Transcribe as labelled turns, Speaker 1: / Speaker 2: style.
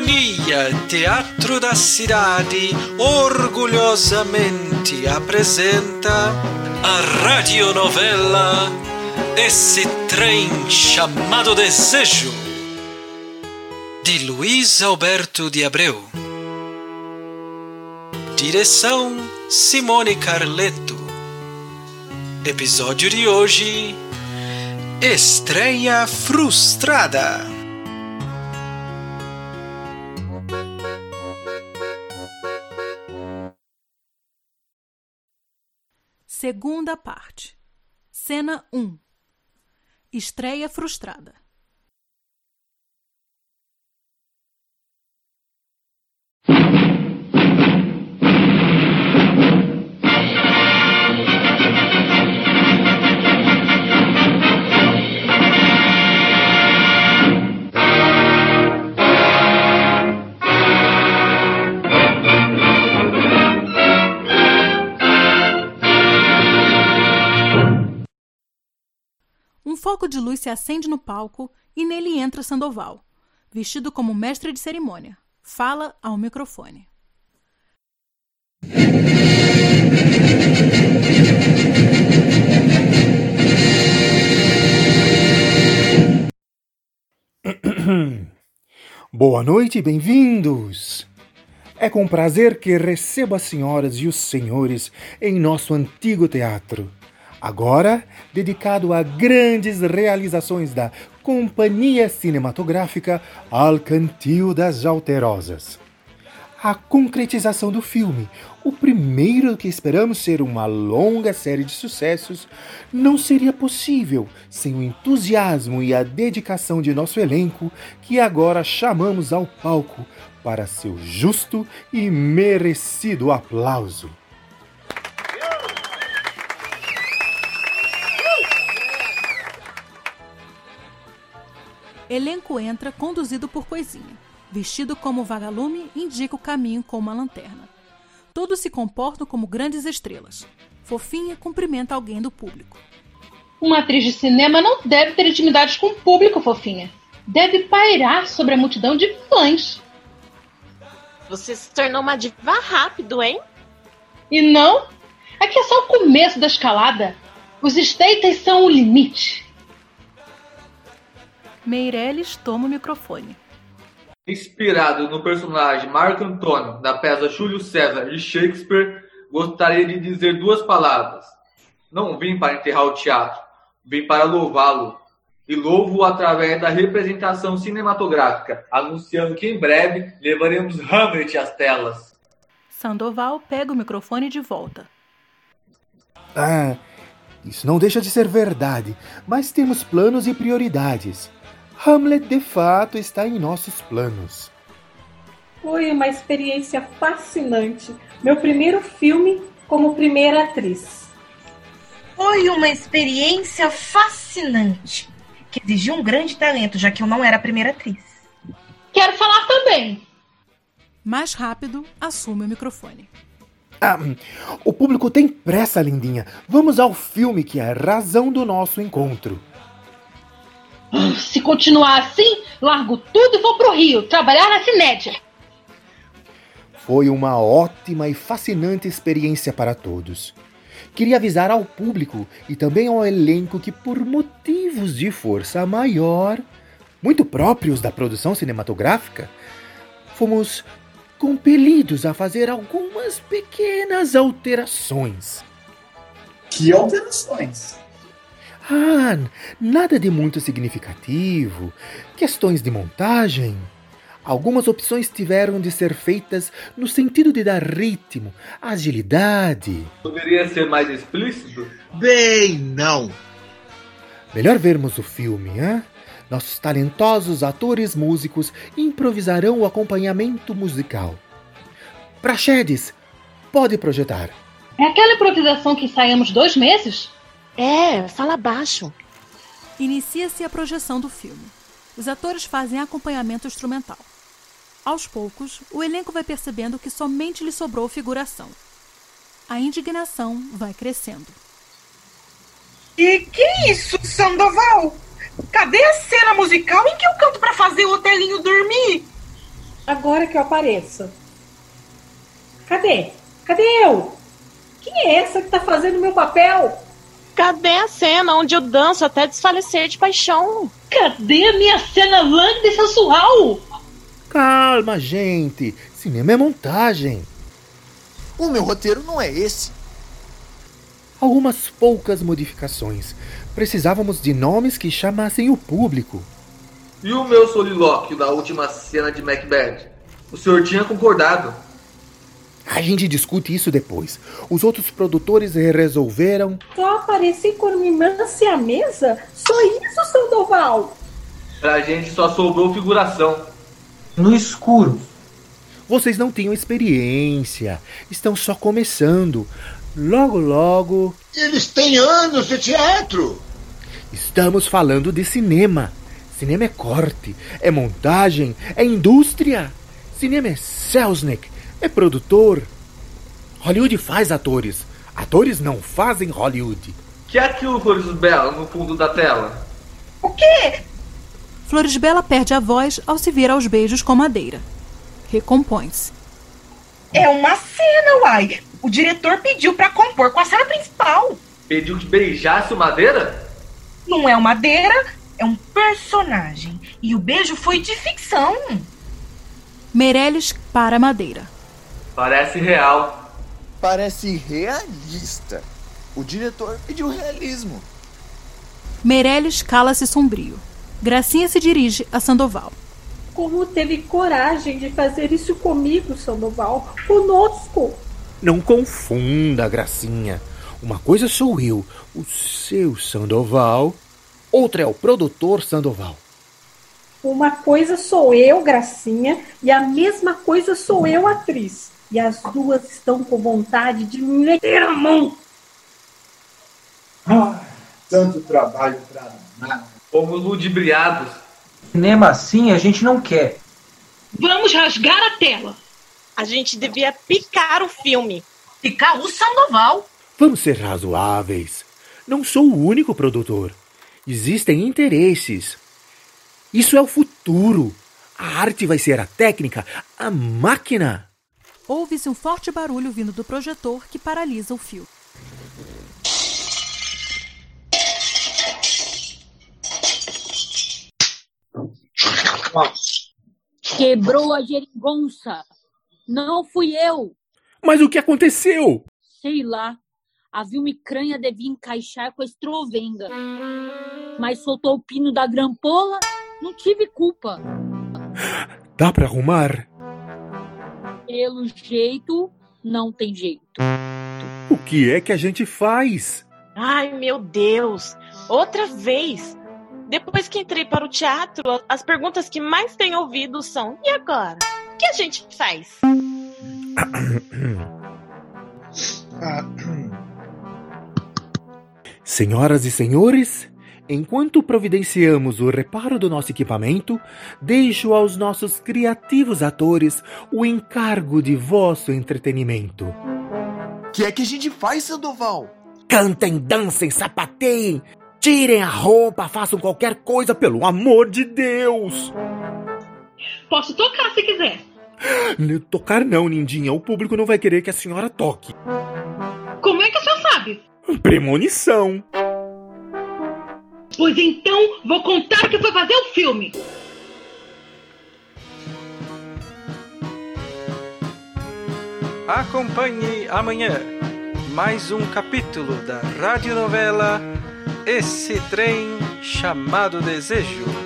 Speaker 1: Companhia Teatro da Cidade orgulhosamente apresenta a radionovela Esse Trem Chamado Desejo, de Luiz Alberto de Abreu. Direção Simone Carleto. Episódio de hoje: Estreia Frustrada.
Speaker 2: Segunda parte. Cena 1. Estreia frustrada. Foco de luz se acende no palco e nele entra Sandoval, vestido como mestre de cerimônia. Fala ao microfone.
Speaker 3: Boa noite bem-vindos! É com prazer que recebo as senhoras e os senhores em nosso antigo teatro, agora dedicado a grandes realizações da Companhia Cinematográfica Alcantil das Alterosas. A concretização do filme, o primeiro que esperamos ser uma longa série de sucessos, não seria possível sem o entusiasmo e a dedicação de nosso elenco, que agora chamamos ao palco para seu justo e merecido aplauso.
Speaker 2: Elenco entra conduzido por Coisinha. Vestido como vagalume, indica o caminho com uma lanterna. Todos se comportam como grandes estrelas. Fofinha cumprimenta alguém do público.
Speaker 4: Uma atriz de cinema não deve ter intimidade com o público, fofinha. Deve pairar sobre a multidão de fãs.
Speaker 5: Você se tornou uma diva rápido, hein?
Speaker 4: E não? Aqui é só o começo da escalada. Os states são o limite.
Speaker 2: Meirelles toma o microfone.
Speaker 6: Inspirado no personagem Marco Antônio da peça Júlio César de Shakespeare, gostaria de dizer duas palavras. Não vim para enterrar o teatro, vim para louvá-lo. E louvo-o através da representação cinematográfica, anunciando que em breve levaremos Hamlet às telas.
Speaker 2: Sandoval pega o microfone de volta.
Speaker 3: Ah, isso não deixa de ser verdade, mas temos planos e prioridades. Hamlet de fato está em nossos planos.
Speaker 7: Foi uma experiência fascinante. Meu primeiro filme como primeira atriz.
Speaker 8: Foi uma experiência fascinante, que exigiu um grande talento, já que eu não era a primeira atriz.
Speaker 4: Quero falar também.
Speaker 2: Mais rápido, assume o microfone.
Speaker 3: Ah, o público tem pressa, lindinha. Vamos ao filme que é a razão do nosso encontro.
Speaker 4: Se continuar assim, largo tudo e vou pro Rio trabalhar na Cinédia.
Speaker 3: Foi uma ótima e fascinante experiência para todos. Queria avisar ao público e também ao elenco que, por motivos de força maior, muito próprios da produção cinematográfica, fomos compelidos a fazer algumas pequenas alterações.
Speaker 9: Que alterações?
Speaker 3: Ah, nada de muito significativo. Questões de montagem. Algumas opções tiveram de ser feitas no sentido de dar ritmo, agilidade.
Speaker 6: Poderia ser mais explícito?
Speaker 9: Bem, não.
Speaker 3: Melhor vermos o filme, hein? Nossos talentosos atores músicos improvisarão o acompanhamento musical. Praxedes, pode projetar.
Speaker 4: É aquela improvisação que ensaiamos dois meses?
Speaker 5: É, fala baixo.
Speaker 2: Inicia-se a projeção do filme. Os atores fazem acompanhamento instrumental. Aos poucos, o elenco vai percebendo que somente lhe sobrou figuração. A indignação vai crescendo.
Speaker 8: E que isso, Sandoval? Cadê a cena musical em que eu canto pra fazer o hotelinho dormir?
Speaker 7: Agora que eu apareça. Cadê? Cadê eu? Quem é essa que tá fazendo meu papel?
Speaker 5: Cadê a cena onde eu danço até desfalecer de paixão?
Speaker 4: Cadê a minha cena lânguida e sensual?
Speaker 3: Calma, gente. Cinema é montagem.
Speaker 9: O meu roteiro não é esse.
Speaker 3: Algumas poucas modificações. Precisávamos de nomes que chamassem o público.
Speaker 6: E o meu solilóquio da última cena de Macbeth? O senhor tinha concordado.
Speaker 3: A gente discute isso depois. Os outros produtores resolveram.
Speaker 7: Só apareci com irmã à mesa? Só isso, Sandoval?
Speaker 6: Pra gente só sobrou figuração.
Speaker 10: No escuro.
Speaker 3: Vocês não tinham experiência. Estão só começando. Logo, logo.
Speaker 9: Eles têm anos de teatro.
Speaker 3: Estamos falando de cinema. Cinema é corte, é montagem, é indústria. Cinema é Selznick, é produtor. Hollywood faz atores. Atores não fazem Hollywood.
Speaker 6: Que é aquilo, Flores Bela, no fundo da tela?
Speaker 8: O quê?
Speaker 2: Flores Bela perde a voz ao se vir aos beijos com Madeira. Recompõe-se.
Speaker 8: É uma cena, uai. O diretor pediu pra compor com a cena principal.
Speaker 6: Pediu que beijasse o Madeira?
Speaker 8: Não é o Madeira, é um personagem. E o beijo foi de ficção.
Speaker 2: Meirelles para Madeira.
Speaker 6: Parece real.
Speaker 9: Parece realista. O diretor pediu realismo.
Speaker 2: Meirelles cala-se sombrio. Gracinha se dirige a Sandoval.
Speaker 7: Como teve coragem de fazer isso comigo, Sandoval? Conosco?
Speaker 3: Não confunda, Gracinha. Uma coisa sou eu, o seu Sandoval. Outra é o produtor Sandoval.
Speaker 7: Uma coisa sou eu, Gracinha, e a mesma coisa sou eu, atriz. E as duas estão com vontade de me meter a mão.
Speaker 9: Ah, tanto trabalho pra nada.
Speaker 6: Fomos ludibriados.
Speaker 10: Cinema assim a gente não quer.
Speaker 4: Vamos rasgar a tela.
Speaker 5: A gente devia picar o filme.
Speaker 8: Ficar o Sandoval.
Speaker 3: Vamos ser razoáveis. Não sou o único produtor. Existem interesses. Isso é o futuro. A arte vai ser a técnica, a máquina.
Speaker 2: Ouve-se um forte barulho vindo do projetor que paralisa o fio.
Speaker 11: Quebrou a geringonça. Não fui eu.
Speaker 3: Mas o que aconteceu?
Speaker 11: Sei lá. A vilmicranha devia encaixar com a estrovenga. Mas soltou o pino da grampola, não tive culpa.
Speaker 3: Dá pra arrumar?
Speaker 11: Pelo jeito, não tem jeito.
Speaker 3: O que é que a gente faz?
Speaker 5: Ai, meu Deus! Outra vez! Depois que entrei para o teatro, as perguntas que mais tenho ouvido são: e agora? O que a gente faz?
Speaker 3: Senhoras e senhores, enquanto providenciamos o reparo do nosso equipamento, deixo aos nossos criativos atores o encargo de vosso entretenimento.
Speaker 9: O que é que a gente faz, Sandoval?
Speaker 3: Cantem, dancem, sapateiem, tirem a roupa, façam qualquer coisa, pelo amor de Deus!
Speaker 4: Posso tocar se quiser.
Speaker 3: Tocar não, Nindinha. O público não vai querer que a senhora toque.
Speaker 4: Como é que a senhora sabe?
Speaker 3: Premonição.
Speaker 4: Pois então, vou contar que foi fazer o filme.
Speaker 1: Acompanhe amanhã mais um capítulo da radionovela Esse Trem Chamado Desejo.